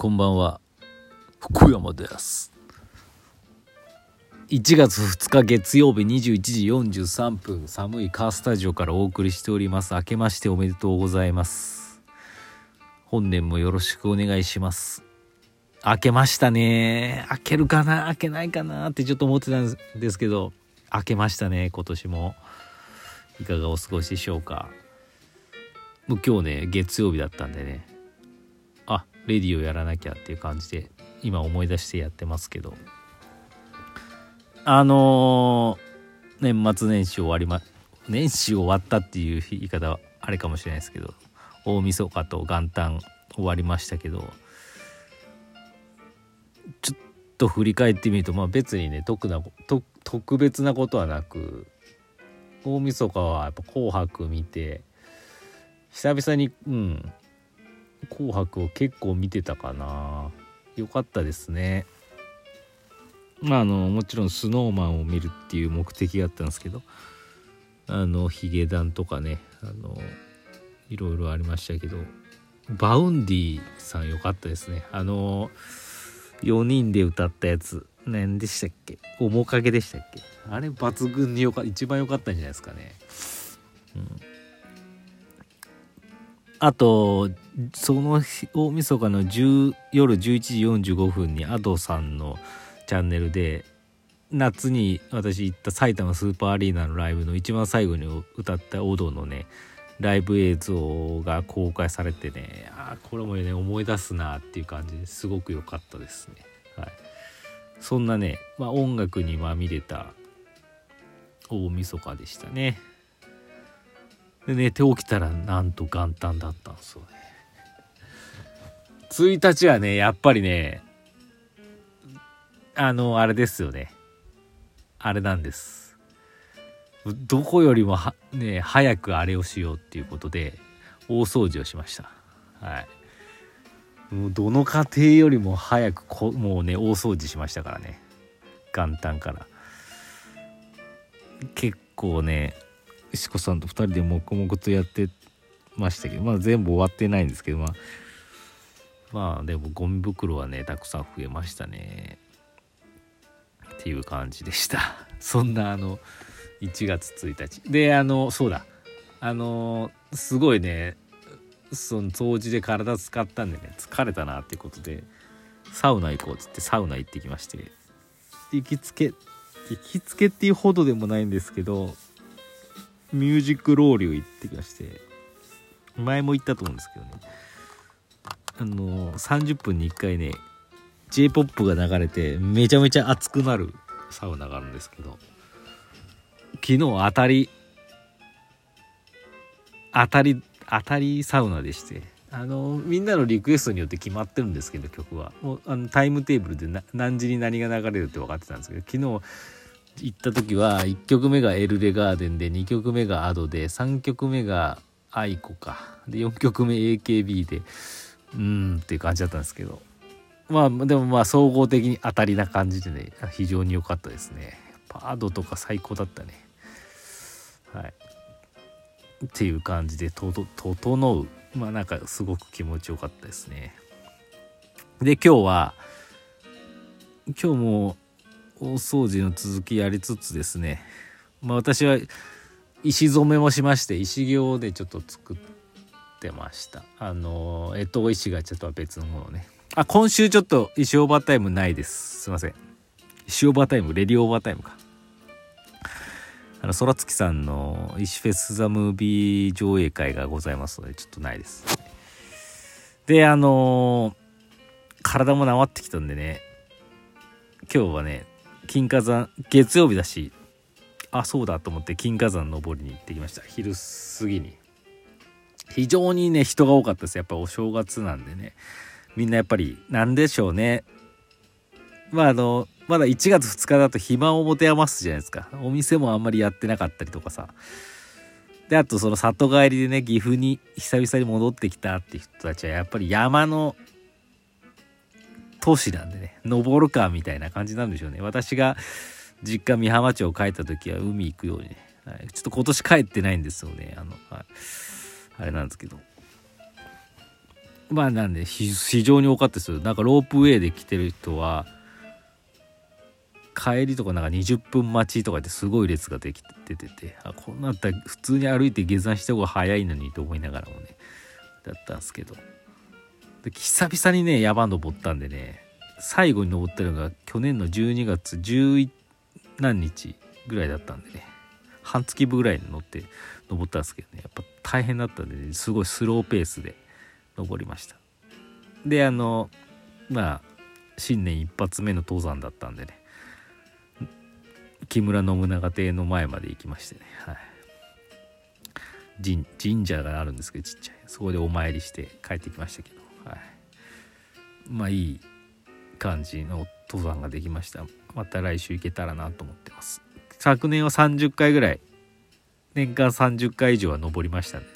こんばんは。福山です。1月2日月曜日21時43分寒いカースタジオからお送りしております。明けましておめでとうございます。本年もよろしくお願いします。明けましたね。明けるかな？明けないかな？ってちょっと思ってたんですけど明けましたね今年も。いかがお過ごしでしょうか。もう今日ね月曜日だったんでね。レディをやらなきゃっていう感じで今思い出してやってますけど。あのー、年末年始終わりま年始終わったっていう言い方はあれかもしれないですけど大晦日と元旦終わりましたけどちょっと振り返ってみるとまあ別にね特な特別なことはなく大晦日はやっぱ「紅白」見て久々にうん「紅白」を結構見てたかな。よかったですね。まああのもちろん snowman を見るっていう目的があったんですけどあのヒゲダンとかねあのいろいろありましたけど Vaundy さんよかったですね。あの4人で歌ったやつ何でしたっけ？面影でしたっけ？あれ抜群によか一番良かったんじゃないですかね。うん。あとその大晦日の10夜11時45分に Ado さんのチャンネルで夏に私行った埼玉スーパーアリーナのライブの一番最後に歌ったオドのねライブ映像が公開されてねあこれもね思い出すなっていう感じですごく良かったですね。はい、そんなね、まあ、音楽にまみれた大晦日でしたね。で寝て起きたらなんと元旦だったんですよね。1日はねやっぱりねあのあれですよね。あれなんです。どこよりもはね早くあれをしようっていうことで大掃除をしました。はい。もうどの家庭よりも早くこもうね大掃除しましたからね。元旦から。結構ね石子さんと2人で黙々とやってましたけどまだ全部終わってないんですけどまあまあでもゴミ袋はねたくさん増えましたね。っていう感じでした。そんなあの1月1日であのそうだ。あのすごいねその掃除で体使ったんでね疲れたなっていうことでサウナ行こうっつってサウナ行ってきまして行きつけ行きつけっていうほどでもないんですけどミュージックローリュー行ってきまして前も言ったと思うんですけどね。あの30分に1回ね j p o p が流れてめちゃめちゃ熱くなるサウナがあるんですけど昨日当たり当たり当たりサウナでしてあのみんなのリクエストによって決まってるんですけど曲は。もうあのタイムテーブルで何時に何が流れるって分かってたんですけど昨日行った時は1曲目が ELLEGARDEN で2曲目が Ado で3曲目が aiko か。で4曲目 AKB で。うんっていう感じだったんですけど。まあでもまあ総合的に当たりな感じでね非常に良かったですね。パードとか最高だったね。はい。っていう感じでとと整う。まあなんかすごく気持ちよかったですね。で今日は今日も大掃除の続きやりつつですね。まあ私は石染めもしまして石行でちょっと作ってました。あの干支石がちょっとは別のものね。あ今週ちょっと石オーバータイムないです。すいません。石オーバータイムレディオーバータイムか。あの空月さんの石フェス・ザ・ムービー上映会がございますのでちょっとないです。であの体も治ってきたんでね。今日はね金華山月曜日だしあそうだと思って金華山登りに行ってきました。昼過ぎに。非常にね人が多かったです。やっぱお正月なんでね。みんなやっぱり何でしょうね。まああのまだ1月2日だと暇を持て余すじゃないですか。お店もあんまりやってなかったりとかさ。であとその里帰りでね岐阜に久々に戻ってきたって人たちはやっぱり山の都市なんでね。登るかみたいな感じなんでしょうね。私が実家美浜町を帰った時は海行くようにね、はい、ちょっと今年帰ってないんですよね。あの、はい、あれなんですけど。まあなんで非常に多かったですよ。なんかロープウェイで来てる人は帰りとかなんか20分待ちとかですごい列ができてててあこんなったら普通に歩いて下山した方が早いのにと思いながらもねだったんですけど。で久々にね山登ったんでね最後に登ったのが去年の12月11何日ぐらいだったんでね。半月分ぐらいに乗って登ったんですけどね。やっぱ大変だったんで、ね、すごいスローペースで登りました。であのまあ新年一発目の登山だったんでね。木村信長邸の前まで行きましてね、はい、神神社があるんですけどちっちゃい。そこでお参りして帰ってきましたけど、はい、まあいい感じの登山ができました。また来週行けたらなと思ってます。昨年は30回ぐらい。年間30回以上は登りましたんでね、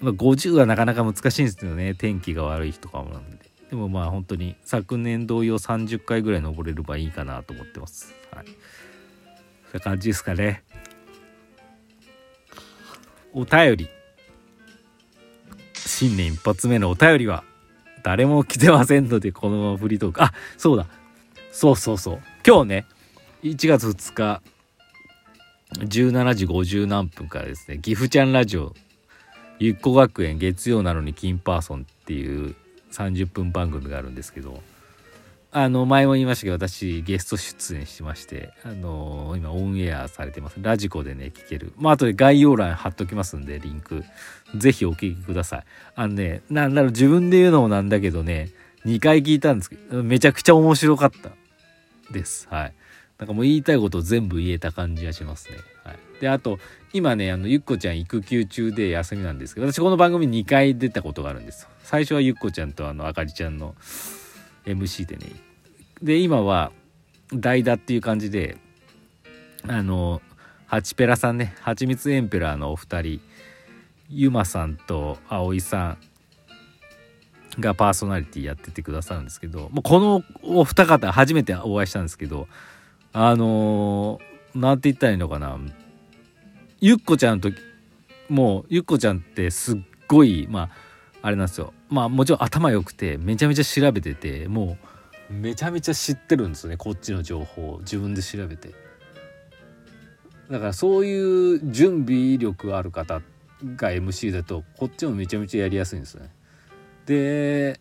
まあ、50はなかなか難しいんですよね。天気が悪い日とかもなんで。でもまあ本当に昨年同様30回ぐらい登れればいいかなと思ってます。はい。そういう感じですかね。お便り。新年一発目のお便りは誰も来てませんのでこのままフリートークあそうだ。そうそうそう。今日ね1月2日17時50何分からですね岐阜ちゃんラジオゆっこ学園月曜なのに金パーソンっていう30分番組があるんですけどあの前も言いましたけど私ゲスト出演しましてあの今オンエアされてます。ラジコでね聞ける。まあ後で概要欄貼っときますんでリンク。ぜひお聞きください。あのねなんだろう自分で言うのもなんだけどね2回聞いたんですけどめちゃくちゃ面白かったです。はい。なんかもう言いたいことを全部言えた感じがしますね。はい。であと今ねあのゆっこちゃん育休中で休みなんですけど私この番組2回出たことがあるんです最初はゆっこちゃんとあのあかりちゃんの MC でね。で今は代打っていう感じであのハチペラさんね。はちみつエンペラーのお二人。ゆまさんと葵さんがパーソナリティやっててくださるんですけどもうこのお二方初めてお会いしたんですけどあの何て言ったらいいのかな。ゆっこちゃんの時もうゆっこちゃんってすっごいまああれなんですよ。まあもちろん頭良くてめちゃめちゃ調べててもうめちゃめちゃ知ってるんですねこっちの情報を自分で調べて。だからそういう準備力ある方が MC だとこっちもめちゃめちゃやりやすいんですね。で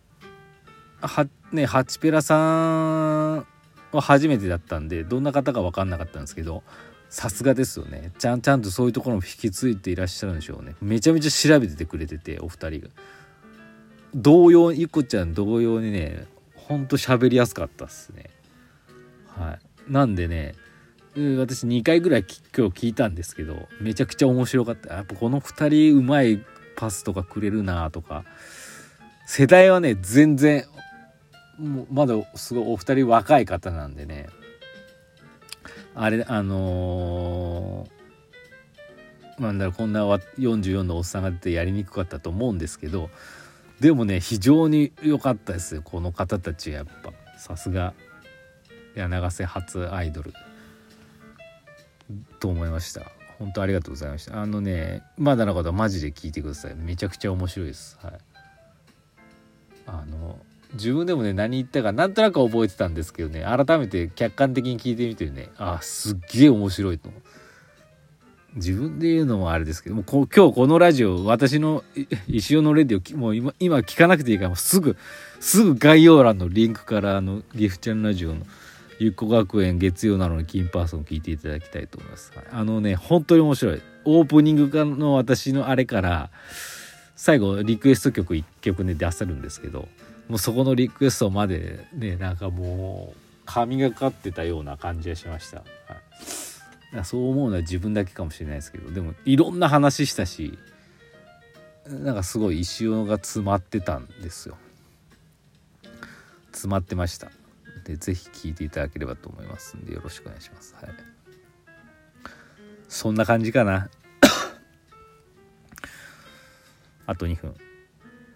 はねハチペラさん初めてだったんでどんな方か分かんなかったんですけどさすがですよね。ちゃんちゃんとそういうところも引き継いでいらっしゃるんでしょうね。めちゃめちゃ調べててくれててお二人が。同様ゆこちゃん同様にねほんと喋りやすかったっすね。はい。なんでね私2回ぐらい今日聞いたんですけどめちゃくちゃ面白かった。やっぱこの2人うまいパスとかくれるなとか。世代はね全然まだすごいお二人若い方なんでね。あれあのー、なんだろうこんな44のおっさんが出てやりにくかったと思うんですけどでもね非常に良かったですよ。この方たちやっぱ。さすが柳瀬初アイドル。と思いました。本当ありがとうございました。あのねまだの方はマジで聞いてください。めちゃくちゃ面白いです。はい。あの自分でもね何言ったかなんとなく覚えてたんですけどね改めて客観的に聞いてみてねあすっげえ面白いと自分で言うのもあれですけどもこ今日このラジオ私の石尾のレディオもう今今聞かなくていいからもうすぐすぐ概要欄のリンクからあのギフチャンラジオのゆっこ学園月曜なのに金パーソン聞いていただきたいと思います、はい、あのね本当に面白い。オープニングの私のあれから最後リクエスト曲1曲ね出せるんですけどもうそこのリクエストまでねなんかもう神がかってたような感じがしました、はい、そう思うのは自分だけかもしれないですけどでもいろんな話したしなんかすごい石尾が詰まってたんですよ。詰まってました。で是非聴いていただければと思いますんでよろしくお願いします。はい。そんな感じかな。あと2分。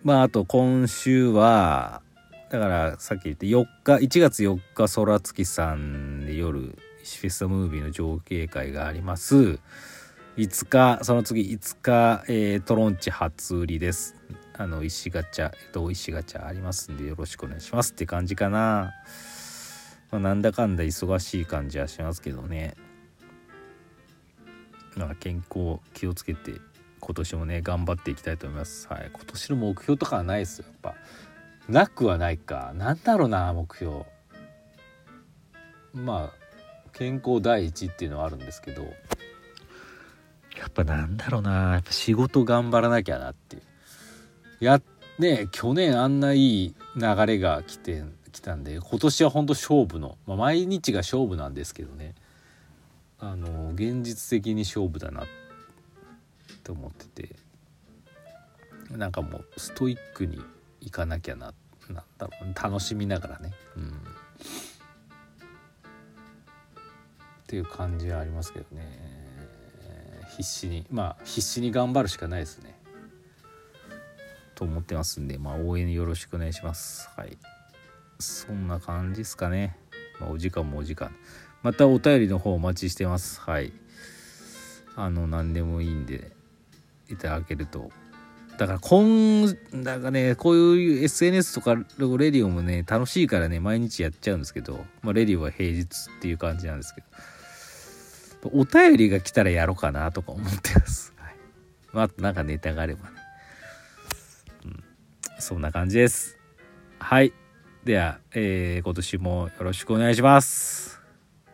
まああと今週はだからさっき言って4日1月4日空月さんで夜石フェスタムービーの情景会があります。5日その次5日、えー、トロンチ初売りです。あの石ガチャ同石ガチャありますんでよろしくお願いします。って感じかな、まあ、なんだかんだ忙しい感じはしますけどね。まあ健康気をつけて今年もね頑張っていきたいと思います。はい。今年の目標とかはないですよやっぱ。なくはないか。なんだろうな目標。まあ健康第一っていうのはあるんですけど。やっぱなんだろうな。やっぱ仕事頑張らなきゃなっていう。やね去年あんないい流れが来てきたんで今年は本当勝負の、まあ、毎日が勝負なんですけどね。あの現実的に勝負だなって。思っててなんかもうストイックにいかなきゃななんだろう楽しみながらね。うん。っていう感じはありますけどね。必死にまあ必死に頑張るしかないですね。と思ってますんでまあ応援よろしくお願いします。はい。そんな感じですかね、まあ、お時間もお時間。またお便りの方お待ちしてます。はい。あの何でもいいんで。いただけると。だから今だからねこういう SNS とかレディオもね楽しいからね毎日やっちゃうんですけど、まあ、レディオは平日っていう感じなんですけど。お便りが来たらやろうかなとか思ってます、はい。まあ、あとなんかネタがあればね、うん、そんな感じです。はい。では、えー、今年もよろしくお願いします。